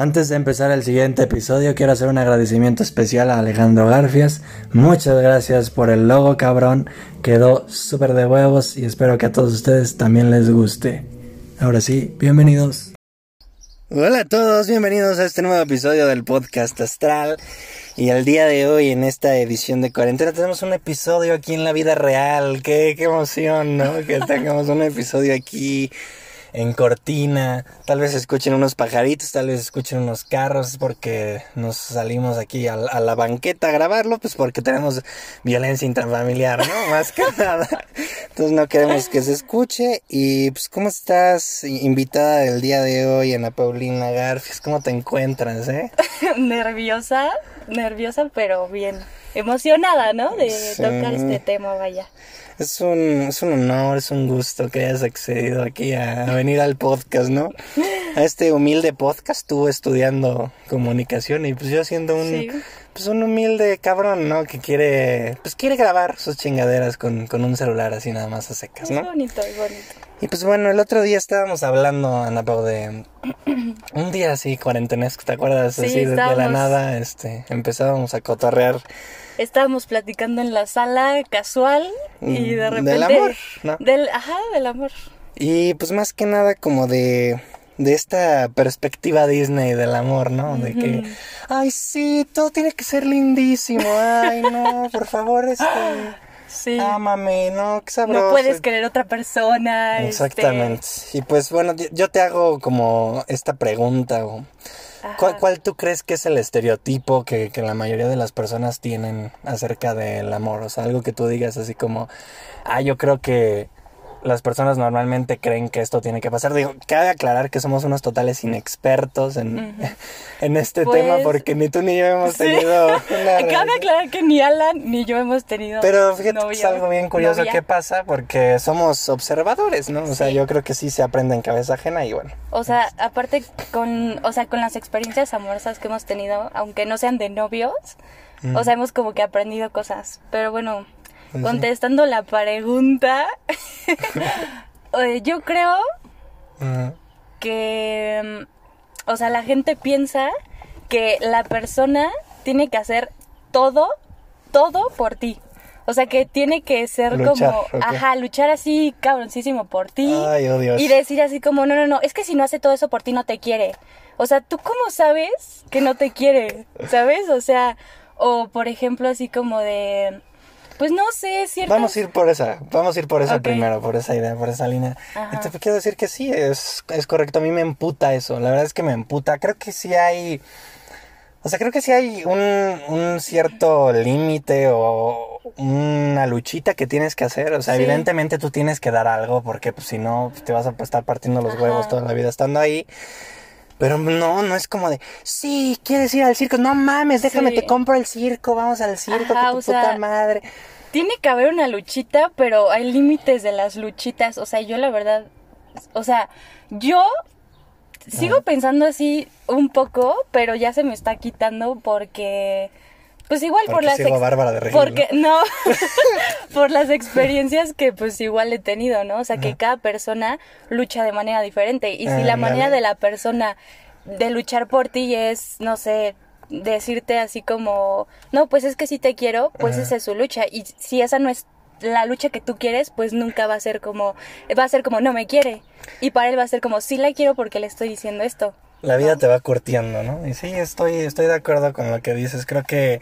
Antes de empezar el siguiente episodio, quiero hacer un agradecimiento especial a Alejandro Garfias. Muchas gracias por el logo, cabrón. Quedó súper de huevos y espero que a todos ustedes también les guste. Ahora sí, bienvenidos. Hola a todos, bienvenidos a este nuevo episodio del podcast Astral. Y el día de hoy, en esta edición de cuarentena, tenemos un episodio aquí en la vida real. Qué, qué emoción, ¿no? Que tengamos un episodio aquí en cortina, tal vez escuchen unos pajaritos, tal vez escuchen unos carros, porque nos salimos aquí a, la banqueta a grabarlo, pues porque tenemos violencia intrafamiliar, ¿no? Más que nada. Entonces no queremos que se escuche. Y pues, ¿cómo estás, invitada del día de hoy, Ana Paulina Garfias? ¿Cómo te encuentras, eh? nerviosa, nerviosa, pero bien. Emocionada, ¿no? De tocar este tema, vaya. Es un, es un honor, es un gusto que hayas accedido aquí a, venir al podcast, ¿no? A este humilde podcast, tú estudiando comunicación y pues yo siendo un, pues un humilde cabrón, ¿no? Que quiere, pues quiere grabar sus chingaderas con, con un celular así nada más a secas, ¿no? Es bonito, es bonito. Y pues bueno, el otro día estábamos hablando, Ana Pau, de un día así cuarentenesco, ¿te acuerdas? Sí, así de, la nada, este, empezábamos a cotorrear estábamos platicando en la sala casual y de repente... Del amor, ¿no? Del, ajá, del amor. Y pues más que nada como de de esta perspectiva Disney del amor, ¿no? De que, ay, sí, todo tiene que ser lindísimo, ay, no, por favor, este, sí. ámame, ¿no, qué sabroso. No puedes querer otra persona. Este. Exactamente. Y pues bueno, yo te hago como esta pregunta, o ¿Cuál, tú crees que es el estereotipo que, que, la mayoría de las personas tienen acerca del amor? O sea, algo que tú digas así como, ah, yo creo que las personas normalmente creen que esto tiene que pasar. Digo, cabe aclarar que somos unos totales inexpertos en, en este pues, tema porque ni tú ni yo hemos tenido Cabe aclarar que ni Alan ni yo hemos tenido Pero fíjate que es algo bien curioso que pasa porque somos observadores, ¿no? O sea, yo creo que sí se aprende en cabeza ajena y bueno. O sea, aparte con, o sea, con las experiencias amorosas que hemos tenido, aunque no sean de novios, o sea, hemos como que aprendido cosas. Pero bueno, contestando la pregunta, yo creo que, o sea, la gente piensa que la persona tiene que hacer todo, todo por ti. O sea, que tiene que ser como, ajá, luchar así cabroncísimo por ti. Ay, oh Dios. Y decir así como, no, no, no, es que si no hace todo eso por ti no te quiere. O sea, ¿tú cómo sabes que no te quiere? ¿Sabes? O sea, o por ejemplo así como de, pues no sé, cierto. Vamos a ir por esa, vamos a ir por esa primero, por esa idea, por esa línea. Te quiero decir que sí, es, es correcto, a mí me emputa eso, la verdad es que me emputa, creo que sí hay, o sea, creo que sí hay un, un cierto límite o una luchita que tienes que hacer, o sea, evidentemente tú tienes que dar algo porque pues si no te vas a estar partiendo los huevos toda la vida estando ahí. Pero no, no es como de, sí, quieres ir al circo, no mames, déjame, te compro el circo, vamos al circo, Ajá, tu puta madre. Tiene que haber una luchita, pero hay límites de las luchitas. O sea, yo la verdad, o sea, yo sigo pensando así un poco, pero ya se me está quitando porque pues igual por las Bárbara de porque no, por las experiencias que pues igual he tenido, ¿no? O sea, que cada persona lucha de manera diferente y si ah, la manera de la persona de luchar por ti es, no sé, decirte así como, no, pues es que si te quiero, pues esa es su lucha y si esa no es la lucha que tú quieres, pues nunca va a ser como, va a ser como, no me quiere. Y para él va a ser como, sí la quiero porque le estoy diciendo esto. La vida te va curtiendo, ¿no? Y sí, estoy, estoy de acuerdo con lo que dices. Creo que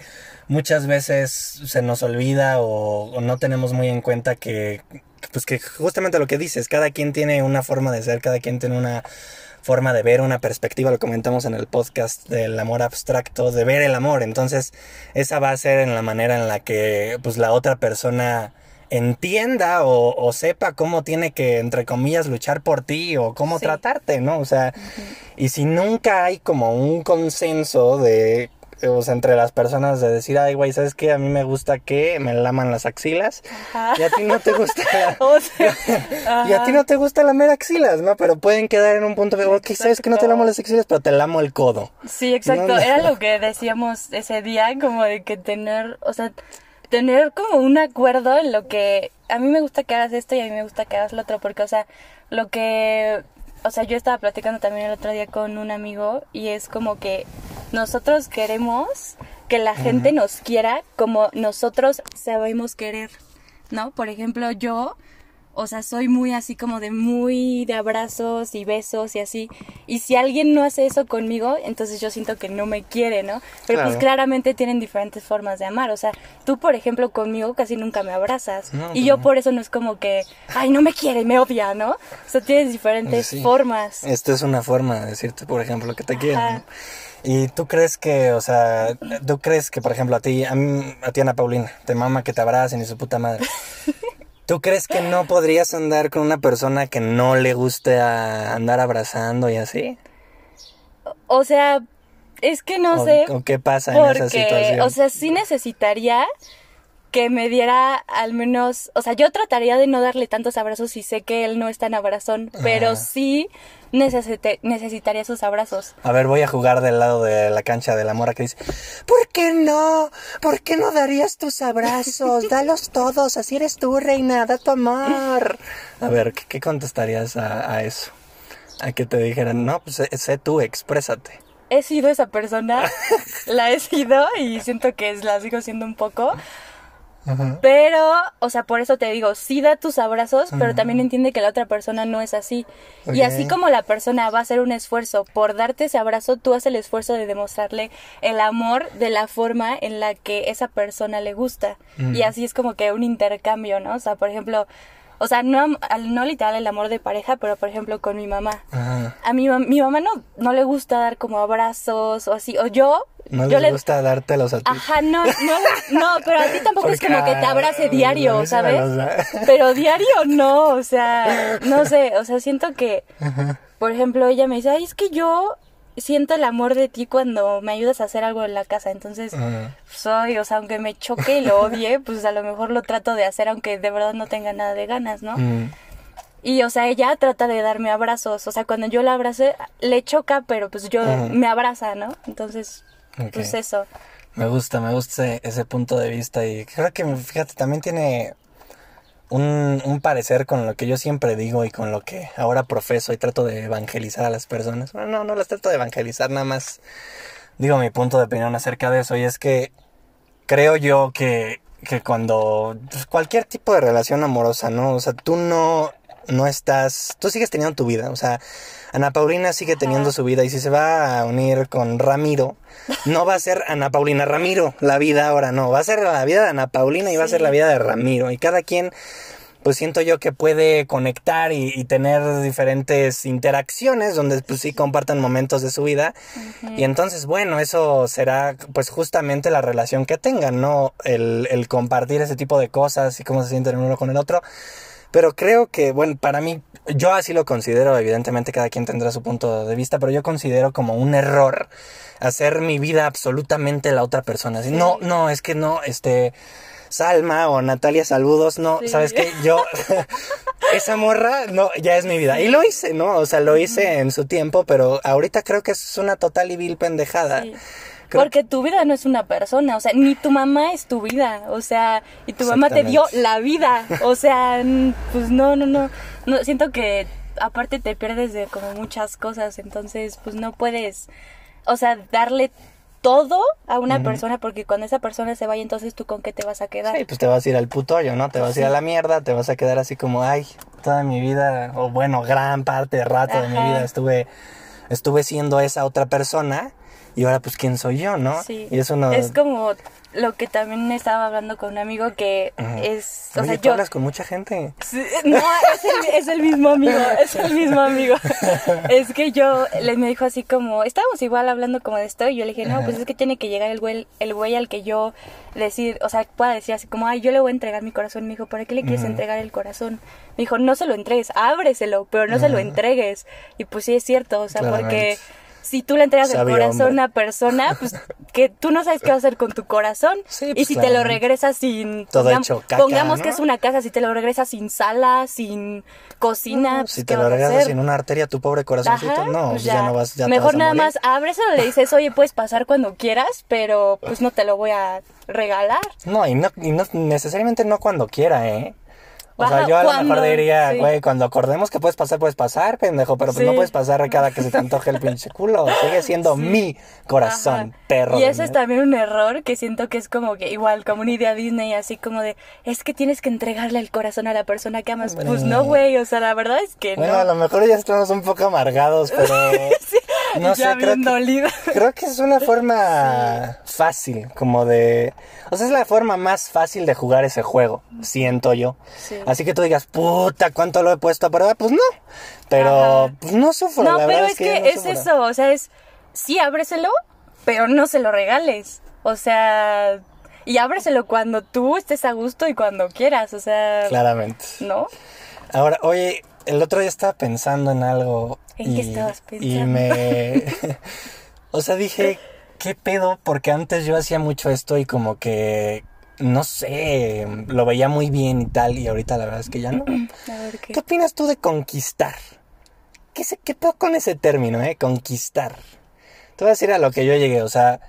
muchas veces se nos olvida o, no tenemos muy en cuenta que, pues que justamente lo que dices, cada quien tiene una forma de ser, cada quien tiene una forma de ver, una perspectiva, lo comentamos en el podcast del amor abstracto, de ver el amor. Entonces, esa va a ser en la manera en la que, pues, la otra persona entienda o, sepa cómo tiene que, entre comillas, luchar por ti o cómo tratarte, ¿no? O sea, y si nunca hay como un consenso de, o sea, entre las personas de decir, ay, güey, ¿sabes qué? A mí me gusta que me laman las axilas. Y a ti no te gusta y a ti no te gusta lamer axilas, ¿no? Pero pueden quedar en un punto de, ok, ¿sabes que no te lamo las axilas? Pero te lamo el codo. Sí, exacto. Era lo que decíamos ese día, como de que tener, o sea tener como un acuerdo en lo que a mí me gusta que hagas esto y a mí me gusta que hagas lo otro, porque, o sea, lo que o sea, yo estaba platicando también el otro día con un amigo y es como que nosotros queremos que la gente nos quiera como nosotros sabemos querer, ¿no? Por ejemplo, yo o sea, soy muy así como de muy de abrazos y besos y así. Y si alguien no hace eso conmigo, entonces yo siento que no me quiere, ¿no? Pero pues claramente tienen diferentes formas de amar. O sea, tú, por ejemplo, conmigo casi nunca me abrazas. y pues yo por eso no es como que, ay, no me quiere, me odia, ¿no? O sea, tienes diferentes formas. Esto es una forma de decirte, por ejemplo, que te quieren. ¿Y tú crees que, o sea, tú crees que, por ejemplo, a ti, a, a ti Ana Paulina, te mama que te abracen y su puta madre? ¿Tú crees que no podrías andar con una persona que no le guste andar abrazando y así? O sea, es que no sé. ¿O qué pasa en esa situación? O sea, sí necesitaría que me diera al menos, o sea, yo trataría de no darle tantos abrazos si sé que él no es tan abrazón, pero sí necesitaría esos abrazos. A ver, voy a jugar del lado de la cancha de la mora que dice, ¿por qué no? ¿Por qué no darías tus abrazos? Dalos todos, así eres tú, reina, da tu amor. A ver, ¿qué, contestarías a, eso? A que te dijeran, no, pues sé tú, exprésate he sido esa persona, la he sido y siento que la sigo siendo un poco, pero, o sea, por eso te digo, sí da tus abrazos, pero también entiende que la otra persona no es así. Y así como la persona va a hacer un esfuerzo por darte ese abrazo, tú haces el esfuerzo de demostrarle el amor de la forma en la que esa persona le gusta. Y así es como que un intercambio, ¿no? O sea, por ejemplo, o sea, no, no literal el amor de pareja, pero por ejemplo con mi mamá. A mi, mi mamá no, no le gusta dar como abrazos o así. O yo... No le gusta dártelos a ti. Ajá, no, no, no, pero a ti tampoco es como que te abrace diario, ¿sabes? Pero diario no, o sea, no sé, o sea, siento que, por ejemplo, ella me dice, ay, es que yo siento el amor de ti cuando me ayudas a hacer algo en la casa. Entonces, soy, o sea, aunque me choque y lo odie, pues a lo mejor lo trato de hacer aunque de verdad no tenga nada de ganas, ¿no? Y, o sea, ella trata de darme abrazos. O sea, cuando yo la abrace, le choca, pero pues yo me abraza, ¿no? Entonces, pues eso. Me gusta, me gusta ese, ese punto de vista y creo que, fíjate, también tiene un, un, parecer con lo que yo siempre digo y con lo que ahora profeso y trato de evangelizar a las personas. Bueno, no, no las trato de evangelizar, nada más digo mi punto de opinión acerca de eso y es que creo yo que, que cuando pues, cualquier tipo de relación amorosa, ¿no? O sea, tú no, no estás, tú sigues teniendo tu vida, o sea, Ana Paulina sigue teniendo su vida y si se va a unir con Ramiro, no va a ser Ana Paulina Ramiro la vida ahora, no, va a ser la vida de Ana Paulina y va a ser la vida de Ramiro. Y cada quien pues siento yo que puede conectar y, tener diferentes interacciones donde pues sí compartan momentos de su vida. Y entonces bueno eso será pues justamente la relación que tengan no el, el compartir ese tipo de cosas y cómo se sienten uno con el otro pero creo que, bueno, para mí, yo así lo considero, evidentemente cada quien tendrá su punto de vista, pero yo considero como un error hacer mi vida absolutamente la otra persona. No, no, es que no, este, Salma o Natalia Saludos, no, ¿sabes qué? Yo, esa morra, no, ya es mi vida. Y lo hice, ¿no? O sea, lo hice en su tiempo, pero ahorita creo que es una total y vil pendejada. Porque tu vida no es una persona, o sea, ni tu mamá es tu vida, o sea, y tu mamá te dio la vida, o sea, pues no, no, no, no, siento que aparte te pierdes de como muchas cosas, entonces pues no puedes, o sea, darle todo a una persona porque cuando esa persona se vaya entonces tú con qué te vas a quedar. Sí, pues te vas a ir al puto hoyo, ¿no? Te vas a ir a la mierda, te vas a quedar así como, ay, toda mi vida, o bueno, gran parte de rato de mi vida estuve, estuve siendo esa otra persona y ahora pues quién soy yo, ¿no? Sí. Y eso no... Es como lo que también estaba hablando con un amigo que es... O sea, ¿tú hablas con mucha gente? no, es el, mismo amigo, es el mismo amigo. es que yo, le me dijo así como, estábamos igual hablando como de esto y yo le dije, no, pues es que tiene que llegar el güey, el güey al que yo decir, o sea, pueda decir así como, ay, yo le voy a entregar mi corazón. Me dijo, ¿para qué le quieres entregar el corazón? Me dijo, no se lo entregues, ábreselo, pero no se lo entregues. Y pues sí es cierto, o sea, porque si tú le entregas el corazón a una persona, pues que tú no sabes qué va a hacer con tu corazón. y pues, si te lo regresas sin... Todo hecho pongamos que es una casa, si te lo regresas sin sala, sin cocina... Pues, si te lo regresas sin una arteria, tu pobre corazoncito, no, pues ya, no vas... Ya Mejor nada más abres o le dices, oye, puedes pasar cuando quieras, pero pues no te lo voy a regalar. No, y no, y no necesariamente no cuando quiera, ¿eh? O sea, yo a lo mejor diría, Sí. güey, cuando acordemos que puedes pasar, puedes pasar, pendejo, pero pues Sí. no puedes pasar cada que se te antoje el pinche culo. Sigue siendo mi corazón, Ajá. perro. Y eso es también un error que siento que es como que igual, como una idea Disney, así como de, es que tienes que entregarle el corazón a la persona que amas. Pues no, güey, o sea, la verdad es que Bueno, no. a lo mejor ya estamos un poco amargados, pero no sé, creo que, creo que es una forma fácil, como de... O sea, es la forma más fácil de jugar ese juego, siento yo. Sí. Así que tú digas, puta, ¿cuánto lo he puesto a prueba? Pues no, pero pues no sufro, No, la pero es que, no es sufro. eso, o sea, es, sí, ábreselo, pero no se lo regales. O sea, y ábreselo cuando tú estés a gusto y cuando quieras, o sea, Claramente. ¿no? Ahora, oye, el otro día estaba pensando en algo. ¿En qué estabas Y pensando? me. o sea, dije, ¿qué pedo? Porque antes yo hacía mucho esto y como que. No sé, lo veía muy bien y tal, y ahorita la verdad es que ya no. A ver qué. ¿Qué opinas tú de conquistar? ¿Qué, se, qué pedo con ese término, eh? Conquistar. Te voy a decir a lo que yo llegué, o sea.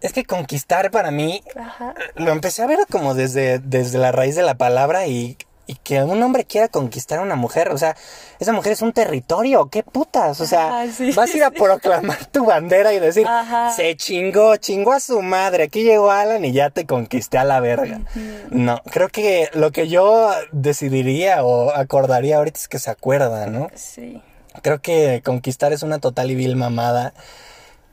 Es que conquistar para mí Ajá. lo empecé a ver como desde, desde la raíz de la palabra y, y que un hombre quiera conquistar a una mujer, o sea, esa mujer es un territorio, qué putas, o sea, Ajá, sí, vas a ir a proclamar tu bandera y decir, Ajá. se chingó, chingó a su madre, aquí llegó Alan y ya te conquisté a la verga. No, creo que lo que yo decidiría o acordaría ahorita es que se acuerda, ¿no? Sí. Creo que conquistar es una total y vil mamada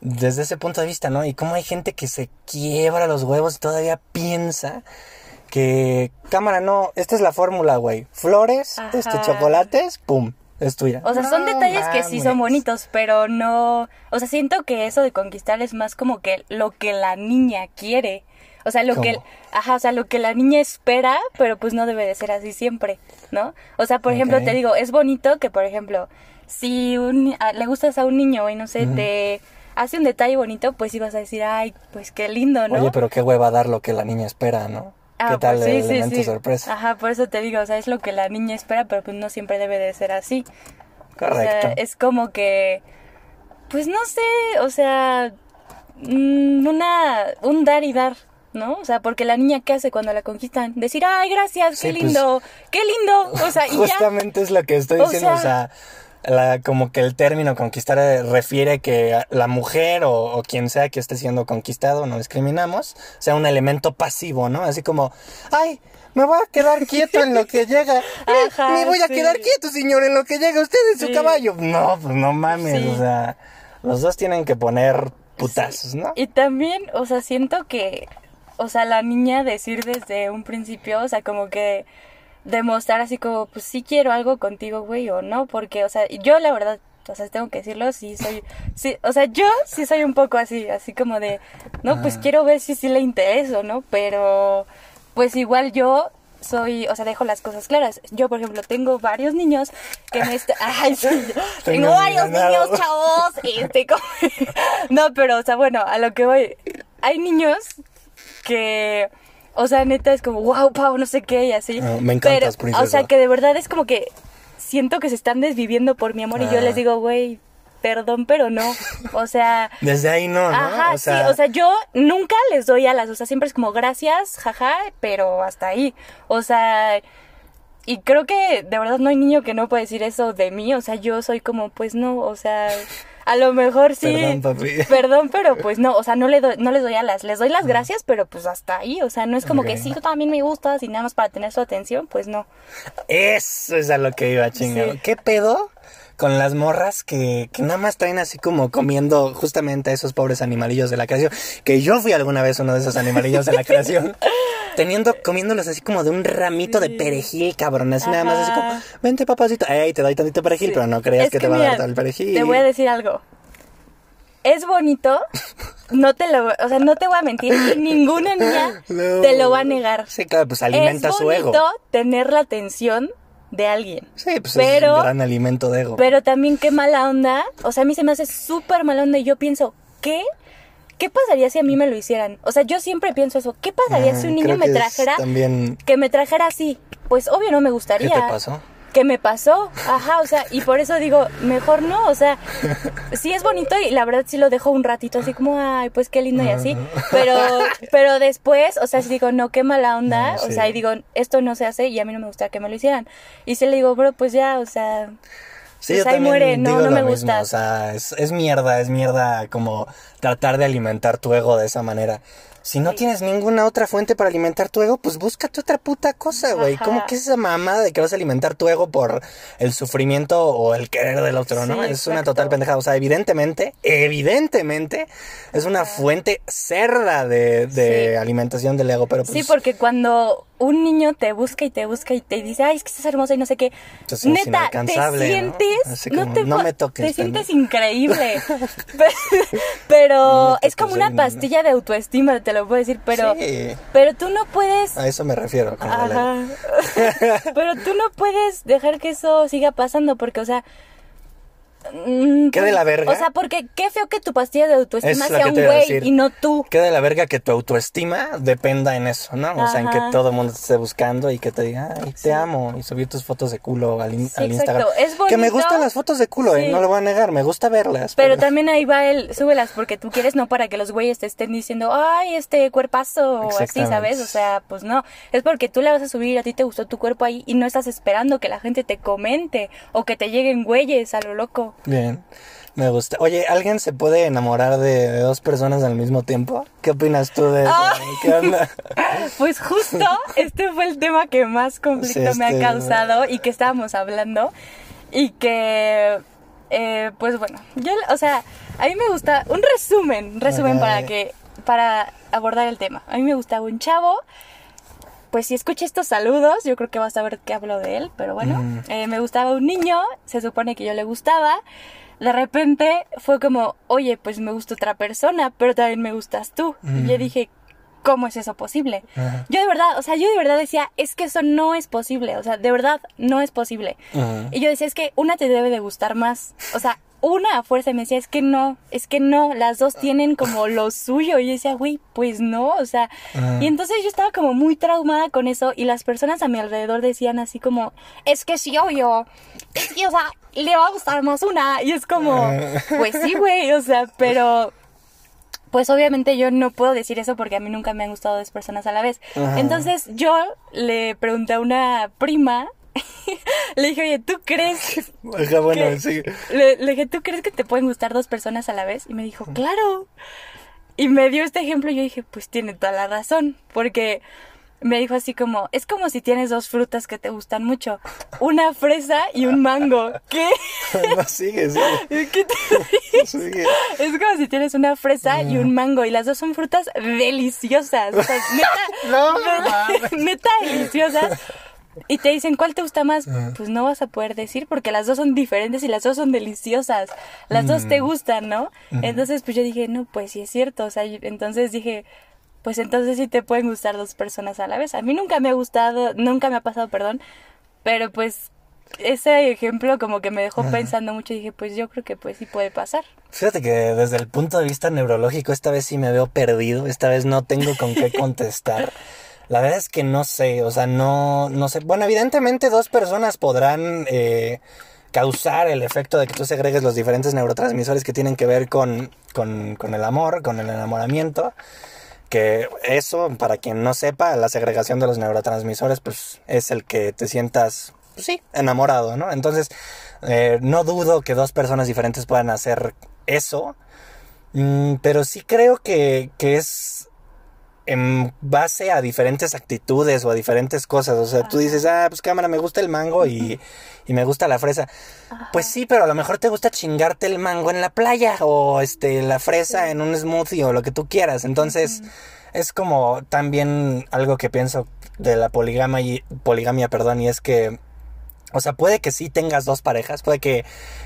desde ese punto de vista, ¿no? Y cómo hay gente que se quiebra los huevos y todavía piensa que, cámara, no, esta es la fórmula, güey. Flores, Ajá. este, chocolates, pum, es tuya. O sea, son No detalles que sí son bonitos, pero no... O sea, siento que eso de conquistar es más como que lo que la niña quiere. O sea, lo que... Ajá, o sea, lo que la niña espera, pero pues no debe de ser así siempre, ¿no? O sea, por ejemplo, te digo, es bonito que, por ejemplo, si un, a- le gustas a un niño y no sé, te hace un detalle bonito, pues ibas a decir, ay, pues qué lindo, ¿no? Oye, pero qué hueva dar lo que la niña espera, ¿no? Ah, ¿Qué tal pues el elemento sorpresa? Ajá, por eso te digo, o sea, es lo que la niña espera, pero pues no siempre debe de ser así. Correcto. O sea, es como que, pues no sé, o sea, mm, una, un dar y dar, ¿no? O sea, porque la niña, ¿qué hace cuando la conquistan? Decir, ay, gracias, Sí, qué pues, lindo, qué lindo, o sea, y ya. Justamente es lo que estoy O diciendo, o sea, la- como que el término conquistar eh, refiere que la mujer o, o quien sea que esté siendo conquistado, no discriminamos, sea un elemento pasivo, ¿no? Así como, ay, me voy a quedar quieto en lo que llega. Me, Ajá, me voy a sí. quedar quieto, señor, en lo que llega usted en su caballo. No, pues no mames, Sí. o sea, los dos tienen que poner putazos, ¿no? Y también, o sea, siento que, o sea, la niña decir desde un principio, o sea, como que demostrar así como, pues sí quiero algo contigo, güey, o no, porque, o sea, yo la verdad, o sea, tengo que decirlo, sí soy, sí, o sea, yo sí soy un poco así, así como de, no, pues Ah. quiero ver si sí le intereso, ¿no? Pero, pues igual yo soy, o sea, dejo las cosas claras. Yo, por ejemplo, tengo varios niños que me están... Ay, sí, tengo Tengo varios niños, chavos. Este, como- no, pero, o sea, bueno, a lo que voy. Hay niños que, o sea, neta es como, wow, Pau, no sé qué, y así. Ah, me encantas, Pero, O sea, princesa. que de verdad es como que siento que se están desviviendo por mi amor y yo Ah. les digo, güey, perdón, pero no. O sea... Desde ahí no, ¿no? Ajá, sí, o sea, yo nunca les doy alas, o sea, siempre es como gracias, jaja, pero hasta ahí. O sea, y creo que de verdad no hay niño que no pueda decir eso de mí, o sea, yo soy como, pues no, o sea, a lo mejor sí. Perdón, papi. Perdón, pero pues no, o sea, no, le doy, no les doy alas, les doy las gracias, pero pues hasta ahí, o sea, no es como que sí, tú también me gustas y nada más para tener su atención, pues no. Eso es a lo que iba, chingado. Sí. ¿Qué pedo con las morras que, que nada más traen así como comiendo justamente a esos pobres animalillos de la creación? Que yo fui alguna vez uno de esos animalillos de la creación. Teniendo, comiéndolos así como de un ramito de perejil, cabrón. Así nada más así como, vente papacito. Ey, te doy tantito perejil, Sí. pero no creas Es que, te va a dar todo el perejil. Te voy a decir algo. Es bonito, no te lo, o sea, no te voy a mentir, ninguna niña No. te lo va a negar. Sí, claro, pues alimenta es su ego. bonito tener la atención de alguien. Sí, pues pero, es un gran alimento de ego. pero también qué mala onda, o sea, a mí se me hace súper mala onda y yo pienso, ¿qué? ¿Qué pasaría si a mí me lo hicieran? O sea, yo siempre pienso eso, ¿qué pasaría si un niño me trajera También, que me trajera así? Pues obvio no me ¿qué gustaría. te pasó? ¿Qué me pasó? Ajá, o sea, y por eso digo, mejor no, o sea, sí es bonito y la verdad sí lo dejo un ratito así como, ay, pues qué lindo y así, pero, pero después, o sea, si digo, no, qué mala onda, o sea, y digo, esto no se hace y a mí no me gusta que me lo hicieran. Y si le digo, bro, pues ya, o sea... Sí, pues ahí muere, no, no me gusta. O sea, es, es mierda, es mierda como tratar de alimentar tu ego de esa manera. Si no tienes ninguna otra fuente para alimentar tu ego, pues búscate otra puta cosa, güey. ¿Cómo que es esa mamada de que vas a alimentar tu ego por el sufrimiento o el querer del otro, no? es una total pendejada. O sea, evidentemente, evidentemente, es una fuente cerda de, de alimentación del ego, pero pues... Sí, porque cuando un niño te busca y te busca y te dice, ay, es que estás hermosa y no sé qué. Neta, te sientes, ¿no? te, me toques. Te sientes increíble. pero es como una pastilla de autoestima, te lo puedo decir, pero, pero tú no puedes. A eso me refiero. pero tú no puedes dejar que eso siga pasando porque, o sea, ¿Qué de la verga? O sea, porque qué feo que tu pastilla de autoestima sea un güey y no tú. ¿Qué de la verga que tu autoestima dependa en eso, ¿no? O sea, en que todo el mundo te esté buscando y que te diga, ay, te amo, y subir tus fotos de culo al, Instagram. Es bonito. Que me gustan las fotos de culo, ¿eh? no lo voy a negar, me gusta verlas. Pero, también ahí va el, súbelas porque tú quieres, no para que los güeyes te estén diciendo, ay, este cuerpazo, o así, ¿sabes? O sea, pues no. Es porque tú le vas a subir, a ti te gustó tu cuerpo ahí y no estás esperando que la gente te comente o que te lleguen güeyes a lo loco. Bien, me gusta. Oye, ¿alguien se puede enamorar de, dos personas al mismo tiempo? ¿Qué opinas tú de eso? ¿Qué onda? Pues justo este fue el tema que más conflicto me ha este, causado y que estábamos hablando y que, eh, pues bueno, yo, o sea, a mí me gusta un resumen, un resumen para que, para abordar el tema. A mí me gustaba un chavo pues si escuché estos saludos, yo creo que vas a ver qué hablo de él, pero bueno, eh, me gustaba un niño, se supone que yo le gustaba, de repente fue como, oye, pues me gusta otra persona, pero también me gustas tú. Y yo dije, ¿cómo es eso posible? Yo de verdad, o sea, yo de verdad decía, es que eso no es posible, o sea, de verdad no es posible. Y yo decía, es que una te debe de gustar más, o sea, una a fuerza me decía, es que no, es que no, las dos tienen como lo suyo. Y yo decía, güey, pues no, o sea. Y entonces yo estaba como muy traumada con eso y las personas a mi alrededor decían así como, es que sí, yo, es que, o sea, le va a gustar más una. Y es como, pues sí, güey, o sea, pero pues obviamente yo no puedo decir eso porque a mí nunca me han gustado dos personas a la vez. Entonces yo le pregunté a una prima le dije, oye, ¿tú crees? bueno, sí. le, dije, ¿tú crees que te pueden gustar dos personas a la vez? Y me dijo, claro. Y me dio este ejemplo y yo dije, pues tiene toda la razón. Porque me dijo así como, es como si tienes dos frutas que te gustan mucho, una fresa y un mango. ¿Qué? No, sigue, sigue. ¿Qué te sigue. Es como si tienes una fresa y un mango y las dos son frutas deliciosas. O sea, neta, no, neta deliciosas. Y te dicen, ¿cuál te gusta más? Pues no vas a poder decir porque las dos son diferentes y las dos son deliciosas. Las dos te mm. gustan, ¿no? Entonces, pues yo dije, no, pues sí es cierto. O sea, entonces dije, pues entonces sí te pueden gustar dos personas a la vez. A mí nunca me ha gustado, nunca me ha pasado, perdón. Pero pues ese ejemplo como que me dejó pensando mucho y dije, pues yo creo que pues sí puede pasar. Fíjate que desde el punto de vista neurológico esta vez sí me veo perdido, esta vez no tengo con qué contestar. La verdad es que no sé, o sea, no, no sé. Bueno, evidentemente dos personas podrán eh, causar el efecto de que tú segregues los diferentes neurotransmisores que tienen que ver con, con, con el amor, con el enamoramiento que eso, para quien no sepa, la segregación de los neurotransmisores, pues es el que te sientas, pues sí, enamorado, ¿no? Entonces, eh, no dudo que dos personas diferentes puedan hacer eso, mm, pero sí creo que, que es en base a diferentes actitudes o a diferentes cosas. O sea, tú dices, ah, pues cámara, me gusta el mango y, y me gusta la fresa. Pues sí, pero a lo mejor te gusta chingarte el mango en la playa o este la fresa en un smoothie o lo que tú quieras. Entonces, es como también algo que pienso de la poligamia y poligamia, perdón, y es que o sea, puede que sí tengas dos parejas, puede que,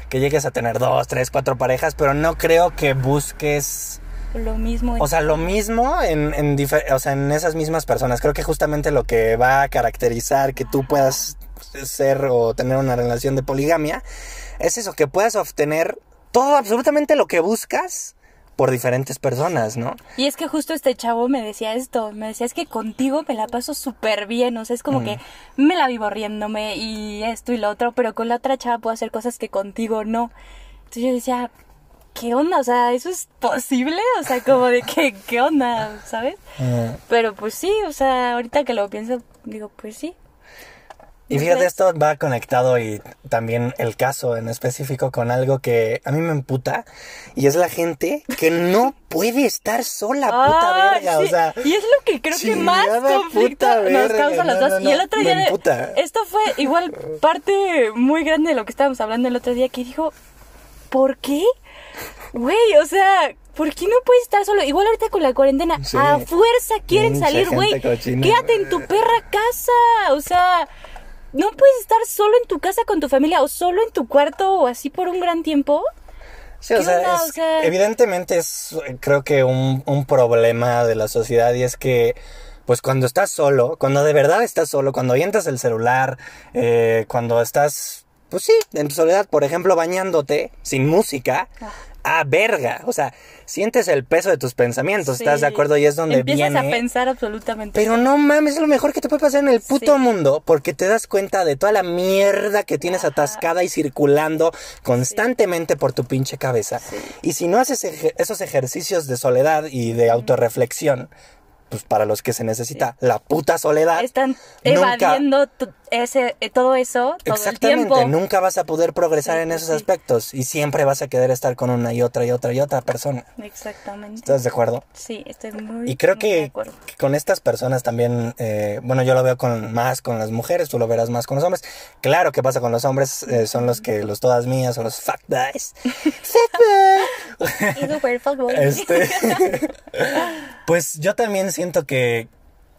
que llegues a tener dos, tres, cuatro parejas, pero no creo que busques lo mismo. O sea, lo mismo en, en, o sea, en esas mismas personas. Creo que justamente lo que va a caracterizar que tú puedas ser o tener una relación de poligamia es eso, que puedas obtener todo, absolutamente lo que buscas por diferentes personas, ¿no? Y es que justo este chavo me decía esto, me decía, es que contigo me la paso súper bien, o sea, es como que me la vivo riéndome y esto y lo otro, pero con la otra chava puedo hacer cosas que contigo no. Entonces yo decía, ¿qué onda? O sea, ¿eso es posible? O sea, como de que, ¿qué onda? ¿Sabes? Pero pues sí, o sea, ahorita que lo pienso, digo, pues sí, y fíjate, esto va conectado y también el caso en específico con algo que a mí me emputa y es la gente que no puede estar sola, puta verga, o sea. Y es lo que creo que más conflicto nos causa los dos. y el otro día, de, esto fue igual parte muy grande de lo que estábamos hablando el otro día, que dijo, ¿por qué? Güey, o sea, ¿por qué no puedes estar solo? Igual ahorita con la cuarentena, a fuerza quieren salir, güey. Quédate en tu perra casa, o sea no puedes estar solo en tu casa con tu familia o solo en tu cuarto o así por un gran tiempo. Sí, o sea, evidentemente es creo que un, un problema de la sociedad y es que pues cuando estás solo, cuando de verdad estás solo, cuando avientas el celular, eh, cuando estás, pues sí, en tu soledad, por ejemplo, bañándote sin música, ah ah, verga. O sea, sientes el peso de tus pensamientos, ¿estás de acuerdo? Y es donde Empiezas a pensar absolutamente. Pero no mames, es lo mejor que te puede pasar en el puto mundo, porque te das cuenta de toda la mierda que tienes atascada y circulando constantemente por tu pinche cabeza. Y si no haces esos ejercicios de soledad y de autorreflexión, pues para los que se necesita la puta soledad. Están evadiendo ese, eh, todo eso todo Exactamente, el tiempo. nunca vas a poder progresar en esos aspectos y siempre vas a querer estar con una y otra y otra y otra persona. Exactamente. ¿Estás de acuerdo? Sí, estoy muy Y creo que, con estas personas también, eh, bueno, yo lo veo con más con las mujeres, tú lo verás más con los hombres. Claro que pasa con los hombres, eh, son los que los todas mías o los fuck guys. este, pues yo también siento que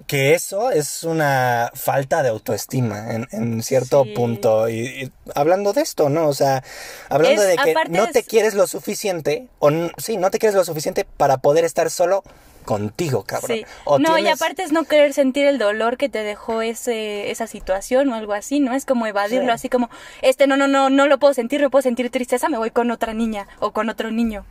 que eso es una falta de autoestima en, cierto punto. Y, hablando de esto, ¿no? O sea, hablando de que no te quieres lo suficiente, o sí, no te quieres lo suficiente para poder estar solo contigo, cabrón. no, y aparte es no querer sentir el dolor que te dejó ese, esa situación o algo así, ¿no? Es como evadirlo, así como, este, no, no, no, no lo puedo sentir, no puedo sentir tristeza, me voy con otra niña o con otro niño.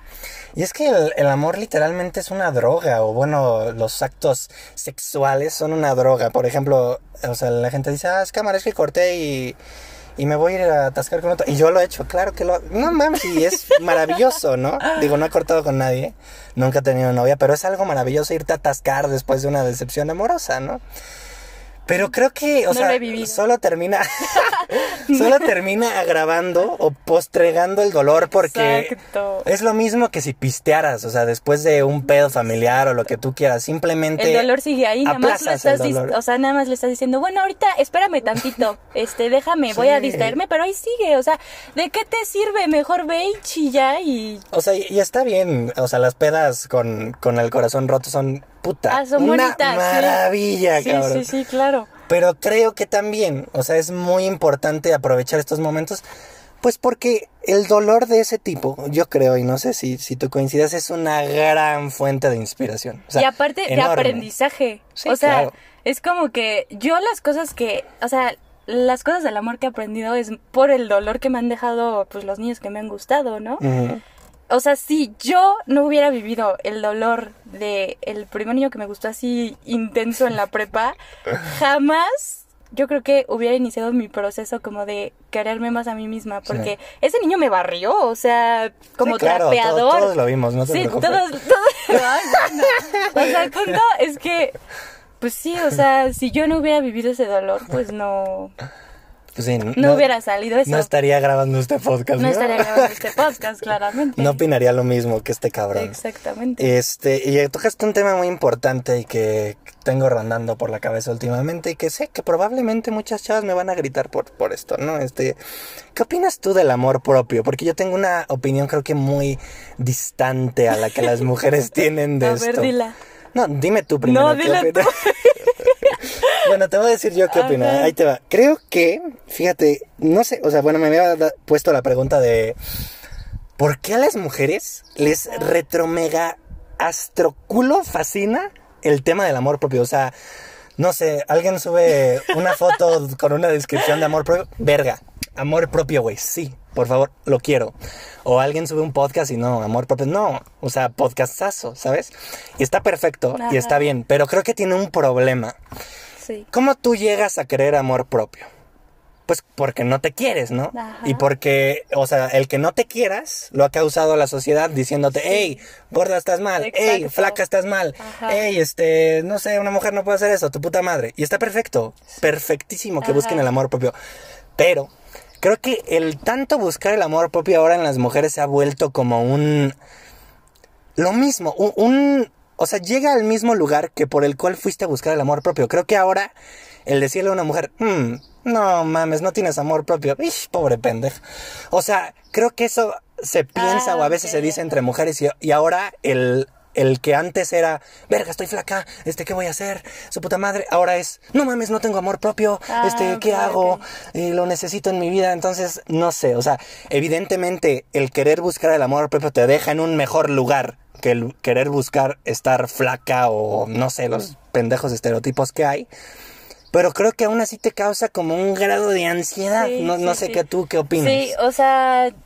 Y es que el, amor literalmente es una droga, o bueno, los actos sexuales son una droga. Por ejemplo, o sea, la gente dice, ah, es cámara, es que corté y y me voy a ir a atascar con otro. Y yo lo he hecho, claro que lo... No mames, y es maravilloso, ¿no? Digo, no he cortado con nadie, nunca he tenido novia, pero es algo maravilloso irte a atascar después de una decepción amorosa, ¿no? Pero creo que, o sea, solo termina, solo termina agravando o postregando el dolor porque es lo mismo que si pistearas, o sea, después de un pedo familiar o lo que tú quieras, simplemente el dolor sigue ahí, nada más le estás, o sea, nada más le estás diciendo, bueno, ahorita espérame tantito, este, déjame, voy a distraerme, pero ahí sigue, o sea, ¿de qué te sirve? Mejor ve y chilla y, o sea, y, está bien, o sea, las pedas con, con el corazón roto son puta. Ah, son una maravilla, sí. Sí, sí, claro. Pero creo que también, o sea, es muy importante aprovechar estos momentos, pues porque el dolor de ese tipo, yo creo, y no sé si, si tú coincides, es una gran fuente de inspiración. y aparte de aprendizaje. o sea, es como que yo las cosas que, o sea, las cosas del amor que he aprendido es por el dolor que me han dejado, pues, los niños que me han gustado, ¿no? O sea, si yo no hubiera vivido el dolor de el primer niño que me gustó así intenso en la prepa, jamás yo creo que hubiera iniciado mi proceso como de quererme más a mí misma, porque ese niño me barrió, o sea, como trapeador. Todos, lo vimos, no te Sí, todos, todos. o sea, el punto es que, pues sí, o sea, si yo no hubiera vivido ese dolor, pues no, pues no, hubiera salido eso. No estaría grabando este podcast. No, estaría grabando este podcast, claramente. No opinaría lo mismo que este cabrón. Exactamente. Este, y tocaste un tema muy importante y que tengo rondando por la cabeza últimamente y que sé que probablemente muchas chavas me van a gritar por, por esto, ¿no? Este, ¿qué opinas tú del amor propio? Porque yo tengo una opinión creo que muy distante a la que las mujeres tienen de a esto. Ver, dila. No, dime tú primero. No, tú. bueno, te voy a decir yo qué opino. Ahí te va. Creo que, fíjate, no sé, o sea, bueno, me había puesto la pregunta de ¿por qué a las mujeres les retromega astroculo fascina el tema del amor propio? O sea, no sé, alguien sube una foto con una descripción de amor propio, verga, amor propio, güey, sí. Por favor, lo quiero. O alguien sube un podcast y no, amor propio, no, o sea, podcastazo, ¿sabes? Y está perfecto y está bien, pero creo que tiene un problema. Sí. ¿Cómo tú llegas a querer amor propio? Pues porque no te quieres, ¿no? Ajá. Y porque, o sea, el que no te quieras lo ha causado la sociedad diciéndote, hey, gorda estás mal, hey, flaca estás mal, Ajá. hey, este, no sé, una mujer no puede hacer eso, tu puta madre. Y está perfecto, perfectísimo que busquen el amor propio. Pero creo que el tanto buscar el amor propio ahora en las mujeres se ha vuelto como un... Lo mismo, un... un- o sea, llega al mismo lugar que por el cual fuiste a buscar el amor propio. Creo que ahora el decirle a una mujer, "Hmm, no mames, no tienes amor propio, Ish, pobre pendejo. O sea, creo que eso se piensa Ah, o a veces se ok. dice entre mujeres y, y ahora el, el que antes era, verga, estoy flaca, este, ¿qué voy a hacer? Su puta madre, ahora es, no mames, no tengo amor propio, Ah, este, ¿qué hago? ok. Eh, lo necesito en mi vida, entonces, no sé, o sea, evidentemente el querer buscar el amor propio te deja en un mejor lugar que el querer buscar estar flaca o no sé, los pendejos estereotipos que hay. Pero creo que aún así te causa como un grado de ansiedad. Sí, no no sí, sé sí. qué tú, qué opinas. Sí, o sea, mm,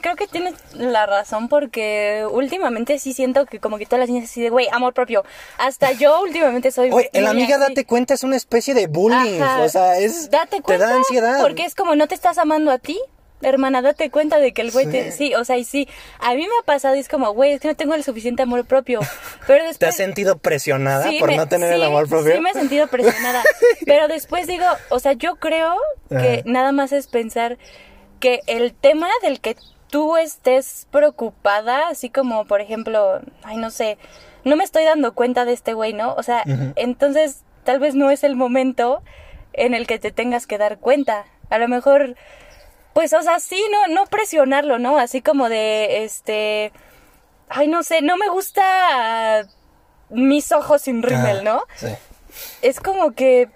creo que tienes la razón porque últimamente sí siento que como que todas las niñas así de, güey, amor propio. Hasta yo últimamente soy... Oye, el amiga así. date cuenta es una especie de bullying. Ajá. O sea, es. Date cuenta. Te da ansiedad. Porque es como no te estás amando a ti. Hermana, date cuenta de que el güey te... Sí, o sea, y sí. A mí me ha pasado y es como, güey, es que no tengo el suficiente amor propio. Pero después... ¿Te has sentido presionada Sí, por me- no tener el sí, amor propio? Sí, me he sentido presionada. Pero después digo, o sea, yo creo que Ajá. nada más es pensar que el tema del que tú estés preocupada, así como, por ejemplo, ay, no sé, no me estoy dando cuenta de este güey, ¿no? O sea, entonces tal vez no es el momento en el que te tengas que dar cuenta. A lo mejor, pues, o sea, sí, no, no presionarlo, ¿no? Así como de, este, ay, no sé, no me gusta mis ojos sin rímel, Ah, ¿no? Sí. Es como que,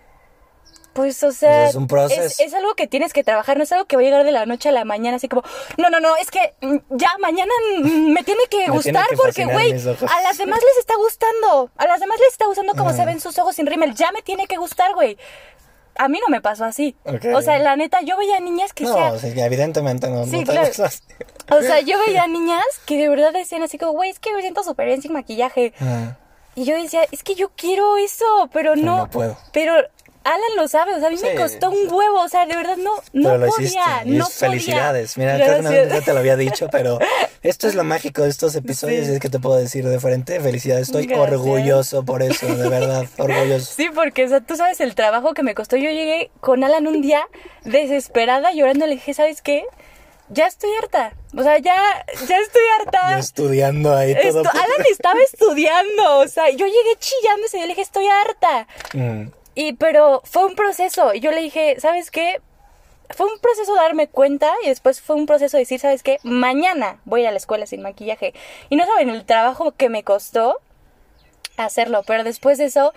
pues, o sea, Pues es un proceso. Es, es algo que tienes que trabajar, no es algo que va a llegar de la noche a la mañana, así como, no, no, no, es que mm, ya mañana mm, me tiene que Me gustar tiene que porque, güey, a las demás les está gustando, a las demás les está gustando como se ven sus ojos sin rímel, ya me tiene que gustar, güey. A mí no me pasó así. Ok. O sea, la neta, yo veía niñas que No, sea, sí, evidentemente no. Sí, no te claro. o sea, yo veía niñas que de verdad decían así como, güey, es que me siento súper bien sin maquillaje. Ah, Y yo decía, es que yo quiero eso, pero no. no puedo. Pero Alan lo sabe, o sea, a mí me costó un huevo, o sea, de verdad no, no pero lo podía, hiciste. y no felicidades. podía. Mira, creo que vez ya te lo había dicho, pero esto es lo mágico de estos episodios. Sí. y Es que te puedo decir de frente, felicidades. Estoy Gracias. orgulloso por eso, de verdad, orgulloso. Sí, porque, o sea, tú sabes el trabajo que me costó. Yo llegué con Alan un día desesperada, llorando, le dije, ¿sabes qué? Ya estoy harta. O sea, ya, ya estoy harta. Yo estudiando ahí todo. Esto- Alan estaba estudiando, o sea, yo llegué chillando y yo le dije, estoy harta. Mm, Y pero fue un proceso. Y yo le dije, ¿sabes qué? Fue un proceso darme cuenta y después fue un proceso decir, ¿sabes qué? Mañana voy a ir a la escuela sin maquillaje. Y no saben el trabajo que me costó hacerlo, pero después de eso,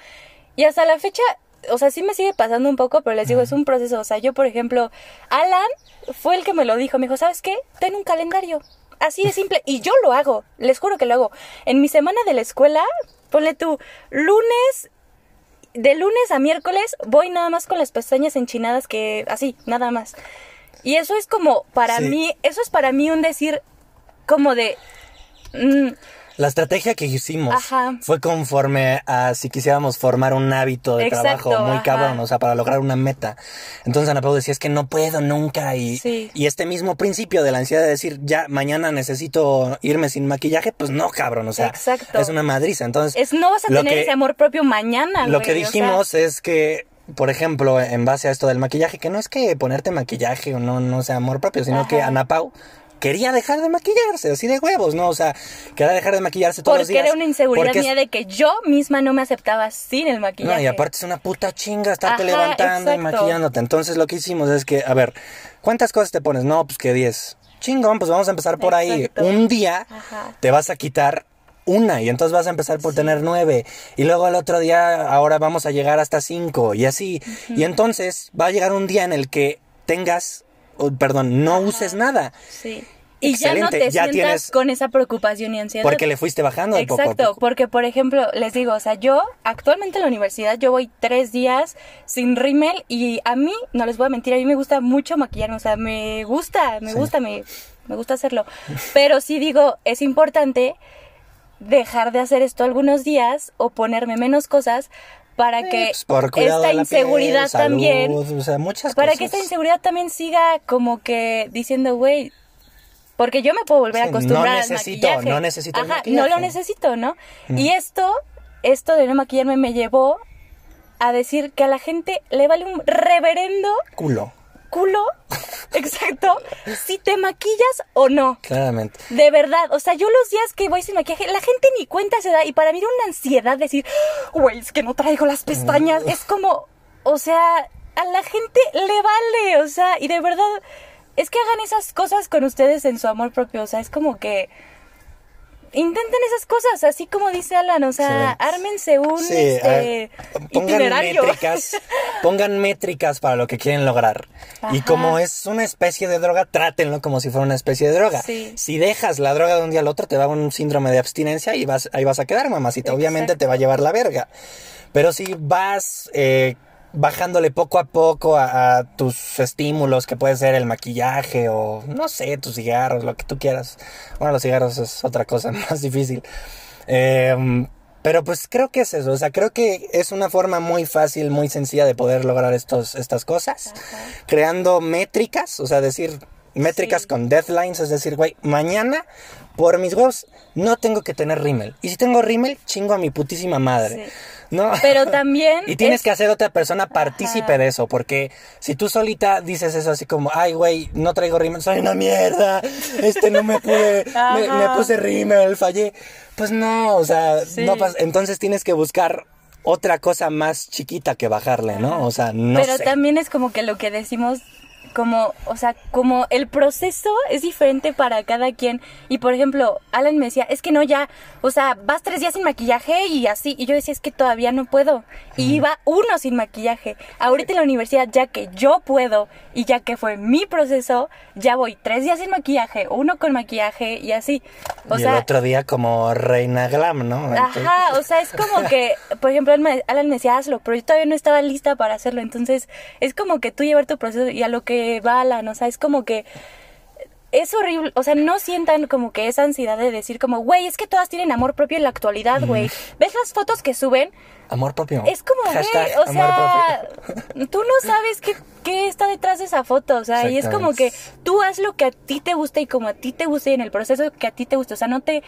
y hasta la fecha, o sea, sí me sigue pasando un poco, pero les digo, es un proceso. O sea, yo, por ejemplo, Alan fue el que me lo dijo. Me dijo, ¿sabes qué? Ten un calendario. Así de simple. Y yo lo hago. Les juro que lo hago. En mi semana de la escuela, ponle tú, lunes, de lunes a miércoles, voy nada más con las pestañas enchinadas que así, nada más. Y eso es como, para Sí. mí, eso es para mí un decir como de... mm, La estrategia que hicimos Ajá. fue conforme a si quisiéramos formar un hábito de Exacto, trabajo muy ajá. cabrón, o sea, para lograr una meta. Entonces Ana Pau decía, es que no puedo nunca. Y, Sí. y este mismo principio de la ansiedad de decir, ya mañana necesito irme sin maquillaje, pues no, cabrón, o sea, Exacto. es una madriza. Entonces, es no vas a tener que- ese amor propio mañana. Lo güey, que o sea, dijimos es que, por ejemplo, en base a esto del maquillaje, que no es que ponerte maquillaje o no, no sea amor propio, sino Ajá. que Ana Pau quería dejar de maquillarse, así de huevos, ¿no? O sea, quería dejar de maquillarse todos los porque días. era una inseguridad porque mía de que yo misma no me aceptaba sin el maquillaje. No, y aparte es una puta chinga estarte Ajá, levantando y maquillándote. Entonces lo que hicimos es que, a ver, ¿cuántas cosas te pones? No, pues que 10. Chingón, pues vamos a empezar por ahí. Un día Ajá. te vas a quitar una y entonces vas a empezar por tener nueve y luego el otro día ahora vamos a llegar hasta cinco y así y entonces va a llegar un día en el que tengas oh, perdón no uses nada Sí. y ya no te sientas con esa preocupación y ansiedad. Porque le fuiste bajando. Exacto, porque por ejemplo, les digo, o sea, yo actualmente en la universidad yo voy tres días sin rímel y a mí, no les voy a mentir, a mí me gusta mucho maquillarme, o sea, me gusta, me gusta, me, me gusta hacerlo. Pero sí digo, es importante dejar de hacer esto algunos días o ponerme menos cosas para que pues, esta inseguridad también o sea, muchas para que esta inseguridad también siga como que diciendo güey porque yo me puedo volver a acostumbrar no necesito, al maquillaje. No necesito Ajá, no lo necesito, ¿no? Y esto, esto de no maquillarme me llevó a decir que a la gente le vale un reverendo culo. Culo, exacto, si te maquillas o no. Claramente. De verdad, o sea, yo los días que voy sin maquillaje, la gente ni cuenta se da. Y para mí era una ansiedad decir, güey, es que no traigo las pestañas. Es como, o sea, a la gente le vale, o sea, y de verdad es que hagan esas cosas con ustedes en su amor propio, o sea, es como que intenten esas cosas, así como dice Alan, o sea, ármense un este, pongan métricas, pongan métricas para lo que quieren lograr. Y como es una especie de droga, trátenlo como si fuera una especie de droga. Si dejas la droga de un día al otro, te va a un síndrome de abstinencia y vas, ahí vas a quedar, mamacita. Obviamente te va a llevar la verga. Pero si vas eh, bajándole poco a poco a, tus estímulos, que puede ser el maquillaje o no sé, tus cigarros, lo que tú quieras. Bueno, los cigarros es otra cosa más difícil. Em, pero pues creo que es eso, o sea, creo que es una forma muy fácil, muy sencilla de poder lograr estos, estas cosas. Creando métricas, o sea, decir métricas con deadlines, es decir, güey, mañana por mis huevos no tengo que tener rímel. Y si tengo rímel, chingo a mi putísima madre. ¿No? Pero también... y tienes que hacer otra persona partícipe de eso, porque si tú solita dices eso así como, ay, güey, no traigo rímel, soy una mierda, este no me pude, me, puse rímel, fallé. Pues no, o sea, no pasa. Entonces tienes que buscar otra cosa más chiquita que bajarle, ¿no? O sea, no Pero también es como que lo que decimos como, o sea, como el proceso es diferente para cada quien. Y por ejemplo, Alan me decía, es que no, ya, o sea, vas tres días sin maquillaje y así. Y yo decía, es que todavía no puedo. Y iba uno sin maquillaje. Ahorita en la universidad, ya que yo puedo y ya que fue mi proceso, ya voy tres días sin maquillaje, uno con maquillaje y así. O y el otro día como reina glam, ¿no? Ajá, o sea, es como que, por ejemplo, Alan me decía, hazlo, pero yo todavía no estaba lista para hacerlo. Entonces, es como que tú llevar tu proceso y a lo que balan, o sea, es como que es horrible, o sea, no sientan como que esa ansiedad de decir como, güey, es que todas tienen amor propio en la actualidad, güey. ¿Ves las fotos que suben? Amor propio. Es como, güey, o sea, tú no sabes qué, qué, está detrás de esa foto, o sea, y es como que tú haz lo que a ti te gusta y como a ti te guste y en el proceso que a ti te gusta, o sea, no te,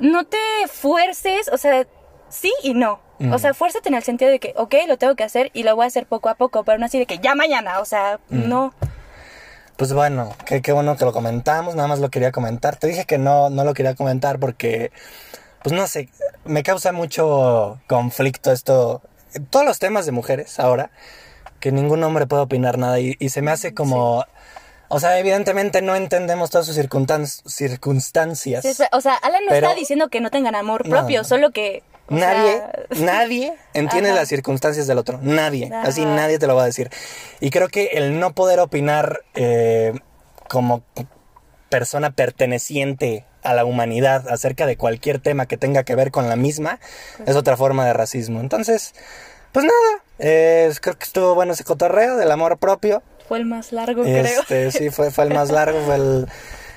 no te fuerces, o sea, sí y no. O sea, fuérzate en el sentido de que, ok, lo tengo que hacer y lo voy a hacer poco a poco, pero no así de que ya mañana, o sea, no. Pues bueno, qué, qué bueno que lo comentamos, nada más lo quería comentar. Te dije que no, no lo quería comentar porque, pues no sé, me causa mucho conflicto esto, todos los temas de mujeres ahora, que ningún hombre puede opinar nada y, se me hace como... O sea, evidentemente no entendemos todas sus circunstancias. o sea, Alan no está diciendo que no tengan amor propio, solo que nadie, nadie entiende las circunstancias del otro. Nadie. Así nadie te lo va a decir. Y creo que el no poder opinar eh, como persona perteneciente a la humanidad acerca de cualquier tema que tenga que ver con la misma es otra forma de racismo. Entonces, pues nada, creo que estuvo bueno ese cotorreo del amor propio. Fue el más largo, este, creo. Sí, fue, fue el más largo, fue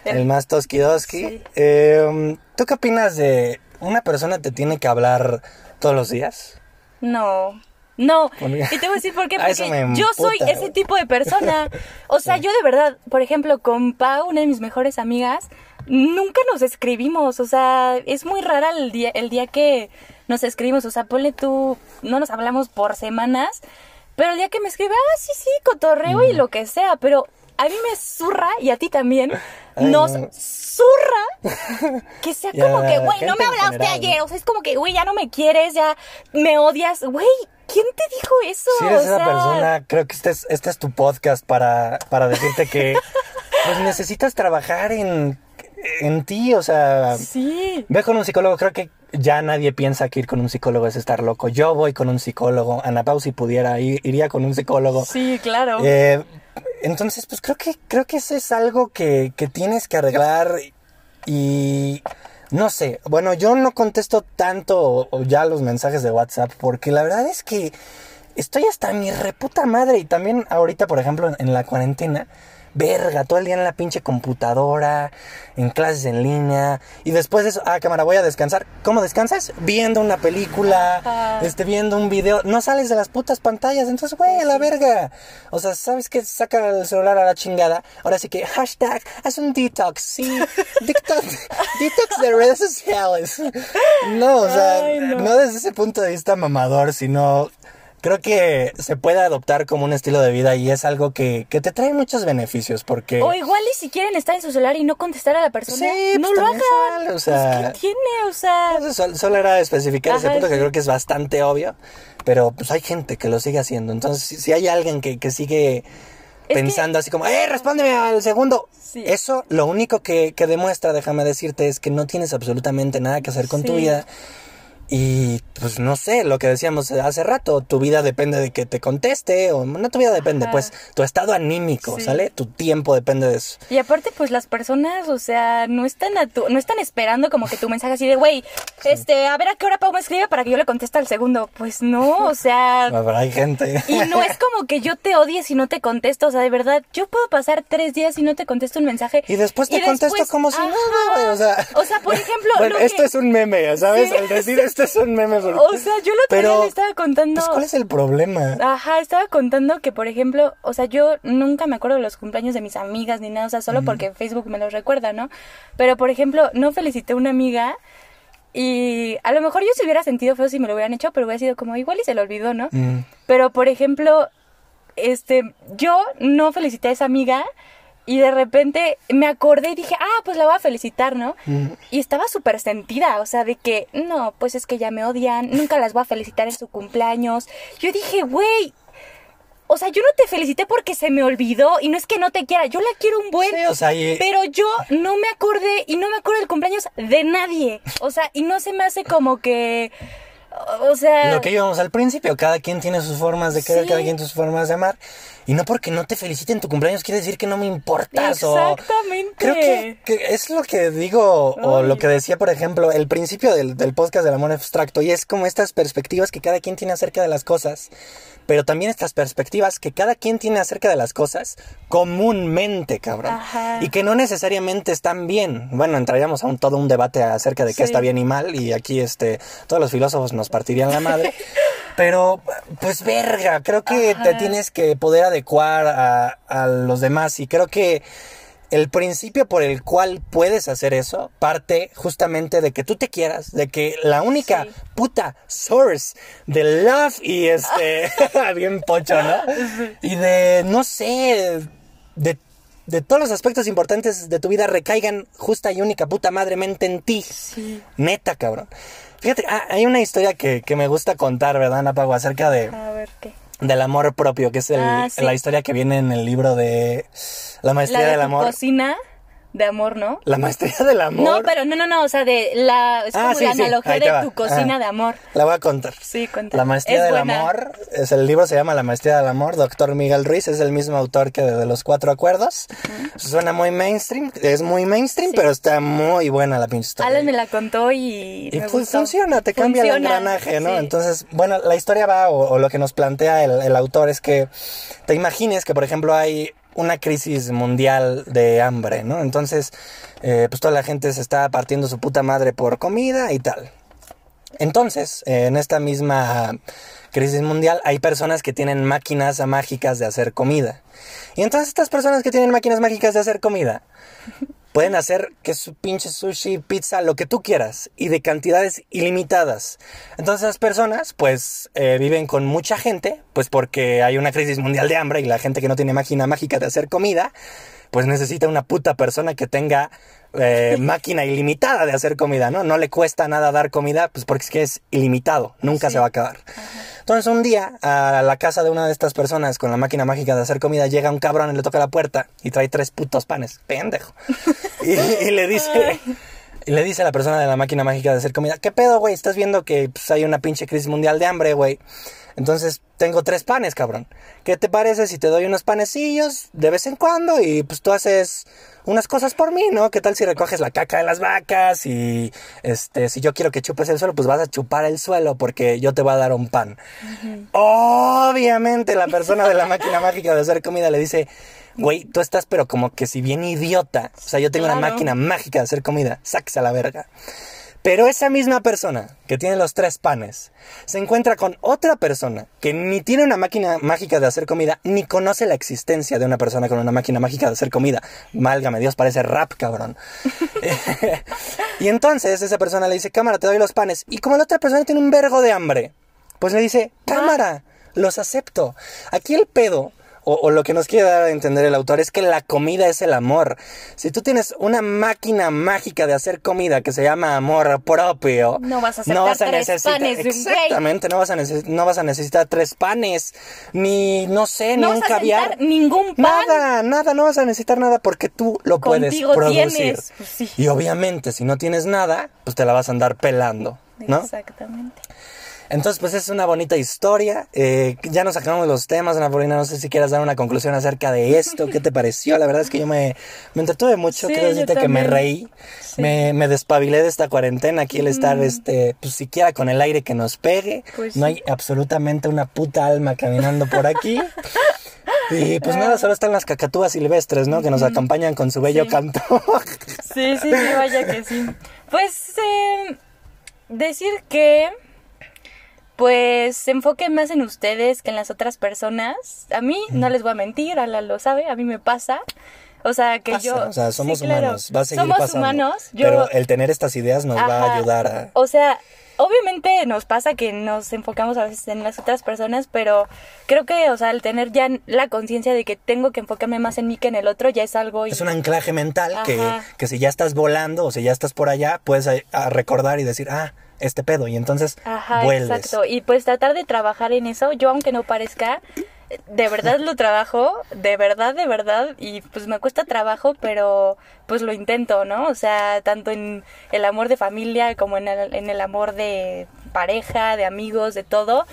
el, más toskidoski. Em, ¿Tú qué opinas de ¿Una persona te tiene que hablar todos los días? No. No, y te voy a decir por qué, porque yo soy ese tipo de persona. O sea, yo de verdad, por ejemplo, con Pau, una de mis mejores amigas, nunca nos escribimos. O sea, es muy rara el día, el día que nos escribimos. O sea, ponle tú, no nos hablamos por semanas, pero el día que me escribe, ah, sí, sí, cotorreo y lo que sea, pero a mí me zurra y a ti también nos zurra que sea como que, güey, no me hablaste ayer, o sea, es como que, güey, ya no me quieres, ya me odias, güey, ¿quién te dijo eso? Si eres esa persona, creo que este es, este es tu podcast para, para decirte que pues necesitas trabajar en, en ti, o sea, sí. ve con un psicólogo, creo que ya nadie piensa que ir con un psicólogo es estar loco. Yo voy con un psicólogo, Ana Pau si pudiera, iría con un psicólogo. Sí, claro. Eh, entonces, pues creo que, creo que eso es algo que, que tienes que arreglar y no sé, bueno, yo no contesto tanto ya los mensajes de WhatsApp porque la verdad es que estoy hasta mi reputa madre. Y también ahorita, por ejemplo, en la cuarentena, verga, todo el día en la pinche computadora, en clases en línea, y después de eso, ah, cámara, voy a descansar. ¿Cómo descansas? Viendo una película, este, viendo un video, no sales de las putas pantallas, entonces, güey, a la verga. O sea, ¿sabes qué? Saca el celular a la chingada. Ahora sí que, hashtag, haz un detox, sí, detox, detox de redes sociales. No, o sea, no desde ese punto de vista mamador, sino creo que se puede adoptar como un estilo de vida y es algo que, que te trae muchos beneficios porque... O igual y si quieren estar en su celular y no contestar a la persona, sí, no pues lo hagan. o sea, pues, ¿qué tiene? O sea... solo, era especificar ese punto que creo que es bastante obvio, pero pues hay gente que lo sigue haciendo. Entonces, si, hay alguien que, que sigue pensando así como, ¡eh, respóndeme al segundo! Eso lo único que, que, demuestra, déjame decirte, es que no tienes absolutamente nada que hacer con tu vida y pues no sé, lo que decíamos hace rato, tu vida depende de que te conteste, o no tu vida depende, pues tu estado anímico, ¿sale? Tu tiempo depende de eso. Y aparte, pues las personas, o sea, no están a tu, no están esperando como que tu mensaje así de, güey, este, a ver a qué hora Pau me escribe para que yo le conteste al segundo. Pues no, o sea. Pero hay gente. Y no es como que yo te odie si no te contesto, o sea, de verdad, yo puedo pasar tres días y no te contesto un mensaje. Y después te contesto como si nada, güey, o sea. O sea, por ejemplo. bueno, esto es un meme, ¿sabes? Al decir esto es un meme. O sea, yo lo pero, le estaba contando. Pues, ¿Cuál es el problema? Ajá, estaba contando que, por ejemplo, o sea, yo nunca me acuerdo de los cumpleaños de mis amigas ni nada, o sea, solo porque Facebook me los recuerda, ¿no? Pero, por ejemplo, no felicité a una amiga. Y a lo mejor yo se hubiera sentido feo si me lo hubieran hecho, pero hubiera sido como igual y se lo olvidó, ¿no? Pero, por ejemplo, este, yo no felicité a esa amiga y de repente me acordé y dije, ah, pues la voy a felicitar, ¿no? Y estaba súper sentida, o sea, de que, no, pues es que ya me odian, nunca las voy a felicitar en su cumpleaños. Yo dije, güey, o sea, yo no te felicité porque se me olvidó y no es que no te quiera, yo la quiero un buen. o sea, Pero yo no me acordé y no me acuerdo del cumpleaños de nadie. O sea, y no se me hace como que o sea... Lo que íbamos al principio, cada quien tiene sus formas de querer, cada quien sus formas de amar. Y no porque no te feliciten tu cumpleaños quiere decir que no me importas. Exactamente. Creo que, es lo que digo, o lo que decía, por ejemplo, el principio del, del podcast del amor abstracto. Y es como estas perspectivas que cada quien tiene acerca de las cosas pero también estas perspectivas que cada quien tiene acerca de las cosas comúnmente, cabrón. Y que no necesariamente están bien. Bueno, entraríamos a un, todo un debate acerca de qué está bien y mal y aquí este todos los filósofos nos partirían la madre. pero pues verga, creo que te tienes que poder adecuar a, a los demás y creo que el principio por el cual puedes hacer eso parte justamente de que tú te quieras, de que la única puta source de love y este, bien pocho, ¿no? Y de, no sé, de, de, todos los aspectos importantes de tu vida recaigan justa y única puta madremente en ti. Sí. Neta, cabrón. Fíjate, ah, hay una historia que, que me gusta contar, ¿verdad, Napago? Acerca de... Del amor propio, que es el, ah, la historia que viene en el libro de La maestría la de del amor. Cocina de amor, ¿no? La maestría del amor. No, pero no, no, no, o sea, de la, es ah, como la analogía de tu cocina de amor. La voy a contar. Sí, cuéntame. La maestría del amor, es el libro se llama La maestría del amor, doctor Miguel Ruiz, es el mismo autor que de, Los Cuatro Acuerdos. Suena muy mainstream, es muy mainstream, pero está muy buena la pinche historia. Alan me la contó y, y pues funciona, te cambia el engranaje, ¿no? Entonces, bueno, la historia va, o, lo que nos plantea el, el autor es que te imagines que, por ejemplo, hay una crisis mundial de hambre, ¿no? Entonces, eh, pues toda la gente se está partiendo su puta madre por comida y tal. Entonces, en esta misma crisis mundial hay personas que tienen máquinas mágicas de hacer comida. Y entonces estas personas que tienen máquinas mágicas de hacer comida pueden hacer que su pinche sushi, pizza, lo que tú quieras y de cantidades ilimitadas. Entonces las personas pues eh, viven con mucha gente, pues porque hay una crisis mundial de hambre y la gente que no tiene máquina mágica de hacer comida, pues necesita una puta persona que tenga eh, máquina ilimitada de hacer comida, ¿no? No le cuesta nada dar comida, pues porque es que es ilimitado, nunca se va a acabar. Entonces un día a la casa de una de estas personas con la máquina mágica de hacer comida llega un cabrón y le toca la puerta y trae tres putos panes, pendejo. y, le dice... Y le dice a la persona de la máquina mágica de hacer comida, ¿qué pedo, güey? Estás viendo que pues, hay una pinche crisis mundial de hambre, güey. Entonces, tengo tres panes, cabrón. ¿Qué te parece si te doy unos panecillos de vez en cuando y pues tú haces unas cosas por mí, ¿no? ¿Qué tal si recoges la caca de las vacas y este si yo quiero que chupes el suelo, pues vas a chupar el suelo porque yo te voy a dar un pan. Obviamente la persona de la máquina mágica de hacer comida le dice, "Güey, tú estás pero como que si bien idiota. O sea, yo tengo una máquina mágica de hacer comida, sáquese a la verga." Pero esa misma persona que tiene los tres panes se encuentra con otra persona que ni tiene una máquina mágica de hacer comida, ni conoce la existencia de una persona con una máquina mágica de hacer comida. Málgame, Dios, parece rap, cabrón. y entonces esa persona le dice, cámara, te doy los panes. Y como la otra persona tiene un vergo de hambre, pues le dice, cámara, los acepto. Aquí el pedo o, lo que nos quiere dar a entender el autor es que la comida es el amor. Si tú tienes una máquina mágica de hacer comida que se llama amor propio, no vas a, no vas a necesitar exactamente, no vas a no vas a necesitar tres panes, ni no sé, ni un caviar, ningún pan, nada, nada, no vas a necesitar nada porque tú lo puedes producir. Pues y obviamente, si no tienes nada, pues te la vas a andar pelando, ¿no? Exactamente. Entonces, pues es una bonita historia. Eh, ya nos acabamos los temas, Napolina. No sé si quieras dar una conclusión acerca de esto. ¿Qué te pareció? La verdad es que yo me, me entretuve mucho. Quiero decirte que me reí. Me, me, despabilé de esta cuarentena. Aquí el estar, este, pues siquiera con el aire que nos pegue. Pues no hay absolutamente una puta alma caminando por aquí. Y pues nada, solo están las cacatúas silvestres, ¿no? Que nos acompañan con su bello canto. sí, sí, sí, vaya que sí. Pues eh, decir que pues se enfoquen más en ustedes que en las otras personas. A mí, no les voy a mentir, Ala lo sabe, a mí me pasa. O sea, que yo... O sea, somos humanos, va a seguir somos humanos. pero el tener estas ideas nos va a ayudar a... O sea, obviamente nos pasa que nos enfocamos a veces en las otras personas, pero creo que, o sea, el tener ya la conciencia de que tengo que enfocarme más en mí que en el otro ya es algo... Es un anclaje mental que, que, si ya estás volando o si ya estás por allá, puedes recordar y decir, ah, este pedo y entonces Ajá, Exacto, y pues tratar de trabajar en eso, yo aunque no parezca, de verdad lo trabajo, de verdad, de verdad, y pues me cuesta trabajo, pero pues lo intento, ¿no? O sea, tanto en el amor de familia como en el, en el amor de pareja, de amigos, de todo.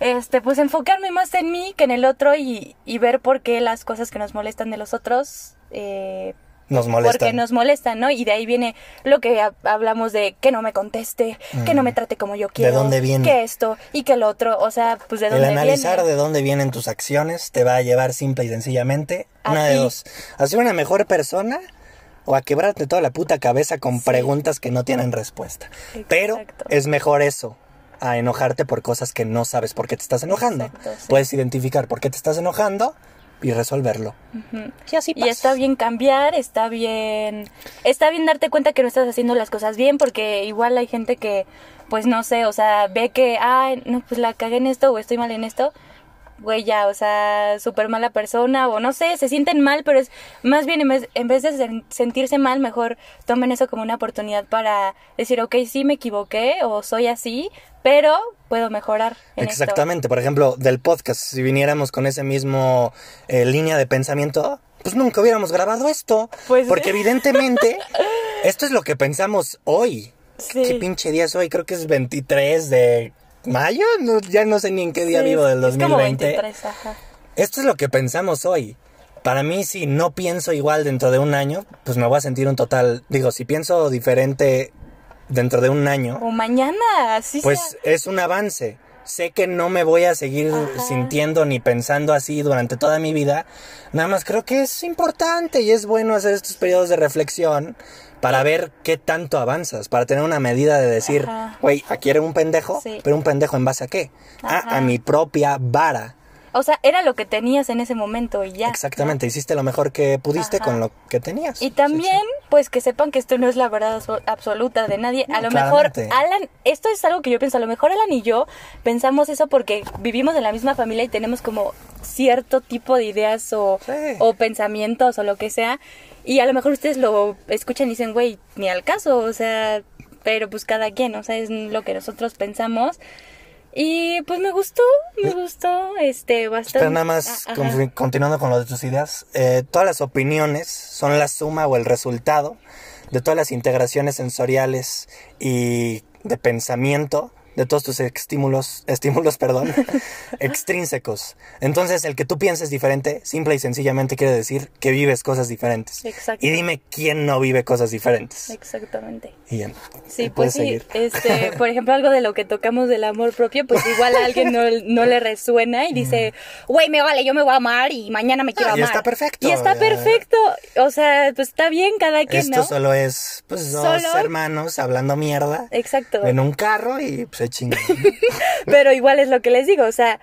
Este, pues enfocarme más en mí que en el otro y, y ver por qué las cosas que nos molestan de los otros, eh, nos molestan. Porque nos molestan, ¿no? Y de ahí viene lo que hablamos de que no me conteste, que no me mm. trate como yo quiero. ¿De dónde viene? Que esto y que lo otro. O sea, pues de dónde viene. El analizar de dónde vienen tus acciones te va a llevar simple y sencillamente una de dos. A ser una mejor persona o a quebrarte toda la puta cabeza con preguntas que no tienen respuesta. Pero es mejor eso a enojarte por cosas que no sabes por qué te estás enojando. Puedes identificar por qué te estás enojando y resolverlo. Y así Y está bien cambiar, está bien, está bien darte cuenta que no estás haciendo las cosas bien, porque igual hay gente que, pues no sé, o sea, ve que, ay, no, pues la cagué en esto o estoy mal en esto, güey, ya, o sea, súper mala persona, o no sé, se sienten mal, pero es más bien en vez, en vez de sentirse mal, mejor tomen eso como una oportunidad para decir, ok, sí me equivoqué, o soy así, pero puedo mejorar. Exactamente, por ejemplo, del podcast, si viniéramos con ese mismo eh, línea de pensamiento, pues nunca hubiéramos grabado esto. Pues, porque evidentemente, esto es lo que pensamos hoy. ¿Qué pinche día es hoy? Creo que es 23 de mayo, ya no sé ni en qué día vivo del 2020. Esto es lo que pensamos hoy. Para mí, si no pienso igual dentro de un año, pues me voy a sentir un total. Digo, si pienso diferente dentro de un año. O mañana, así Pues es un avance. Sé que no me voy a seguir sintiendo ni pensando así durante toda mi vida. Nada más creo que es importante y es bueno hacer estos periodos de reflexión para ver qué tanto avanzas, para tener una medida de decir, güey, aquí era un pendejo, pero un pendejo en base a qué? a mi propia vara. O sea, era lo que tenías en ese momento y ya. Exactamente, hiciste lo mejor que pudiste con lo que tenías. Y también, pues que sepan que esto no es la verdad absoluta de nadie. a lo mejor Alan, esto es algo que yo pienso, a lo mejor Alan y yo pensamos eso porque vivimos en la misma familia y tenemos como cierto tipo de ideas o, o pensamientos o lo que sea. Y a lo mejor ustedes lo escuchan y dicen, güey, ni al caso, o sea, pero pues cada quien, o sea, es lo que nosotros pensamos. Y pues me gustó, me gustó, este, bastante. Pero nada más, ah, continuando con lo de tus ideas, eh, todas las opiniones son la suma o el resultado de todas las integraciones sensoriales y de pensamiento de todos tus estímulos, estímulos, perdón, extrínsecos. Entonces, el que tú pienses diferente, simple y sencillamente quiere decir que vives cosas diferentes. Exacto. Y dime quién no vive cosas diferentes. Exactamente. Y ya. Sí, pues sí, este, por ejemplo, algo de lo que tocamos del amor propio, pues igual a alguien no, no le resuena y dice, güey, me vale, yo me voy a amar y mañana me quiero Ah, y amar. está perfecto, Y está ya. perfecto. O sea, pues está bien cada quien, Esto ¿no? solo es, pues, dos Solo- hermanos hablando mierda Exacto. en un carro y pues se chingan. Pero igual es lo que les digo, o sea,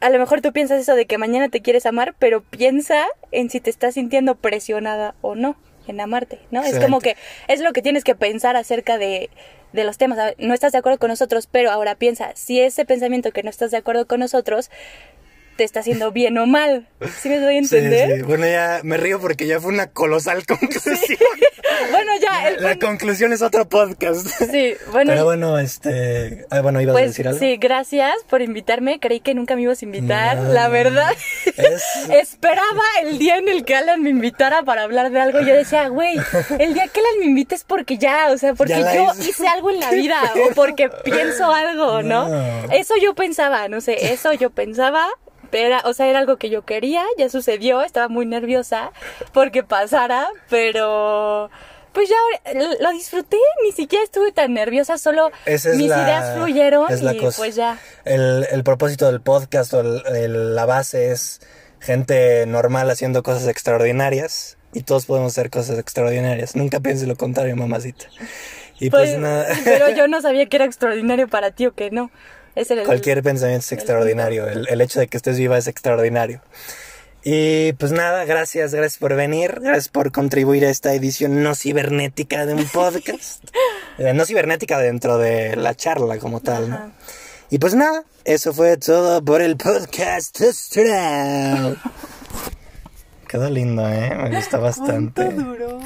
a lo mejor tú piensas eso de que mañana te quieres amar, pero piensa en si te estás sintiendo presionada o no en amarte, ¿no? Es como que es lo que tienes que pensar acerca de, de los temas. No estás de acuerdo con nosotros, pero ahora piensa, si ese pensamiento que no estás de acuerdo con nosotros te está haciendo bien o mal. ¿Sí me doy a Sí, entender? sí. Bueno, ya me río porque ya fue una colosal conclusión. Bueno, ya, el La conclusión es otro podcast. Sí, bueno, Pero bueno, este. ah, bueno, ibas a pues decir algo. sí, gracias por invitarme. Creí que nunca me ibas a invitar, No, la verdad. Es- Esperaba el día en el que Alan me invitara para hablar de algo. Yo decía, güey, el día que Alan me invite es porque ya, o sea, porque yo hice. hice algo en la vida o porque pienso algo, ¿no? No. Eso yo pensaba, no sé, eso yo pensaba. Era, o sea, era algo que yo quería, ya sucedió, estaba muy nerviosa porque pasara, pero pues ya lo- disfruté, ni siquiera estuve tan nerviosa, solo es mis la- ideas fluyeron es la y cosa. pues ya. El, el propósito del podcast o el- el- la base es gente normal haciendo cosas extraordinarias y todos podemos hacer cosas extraordinarias. Nunca pienses lo contrario, mamacita. Y pues, Pues, nada, pero yo no sabía que era extraordinario para ti o que no. Era el- cualquier pensamiento es extraordinario. El, el hecho de que estés viva es extraordinario. Y pues nada, gracias, gracias por venir, gracias por contribuir a esta edición no cibernética de un podcast. Eh, no cibernética dentro de la charla como tal, ¿no? Y pues nada, eso fue todo por el podcast astral. Quedó lindo, ¿eh? Me gusta bastante. duro?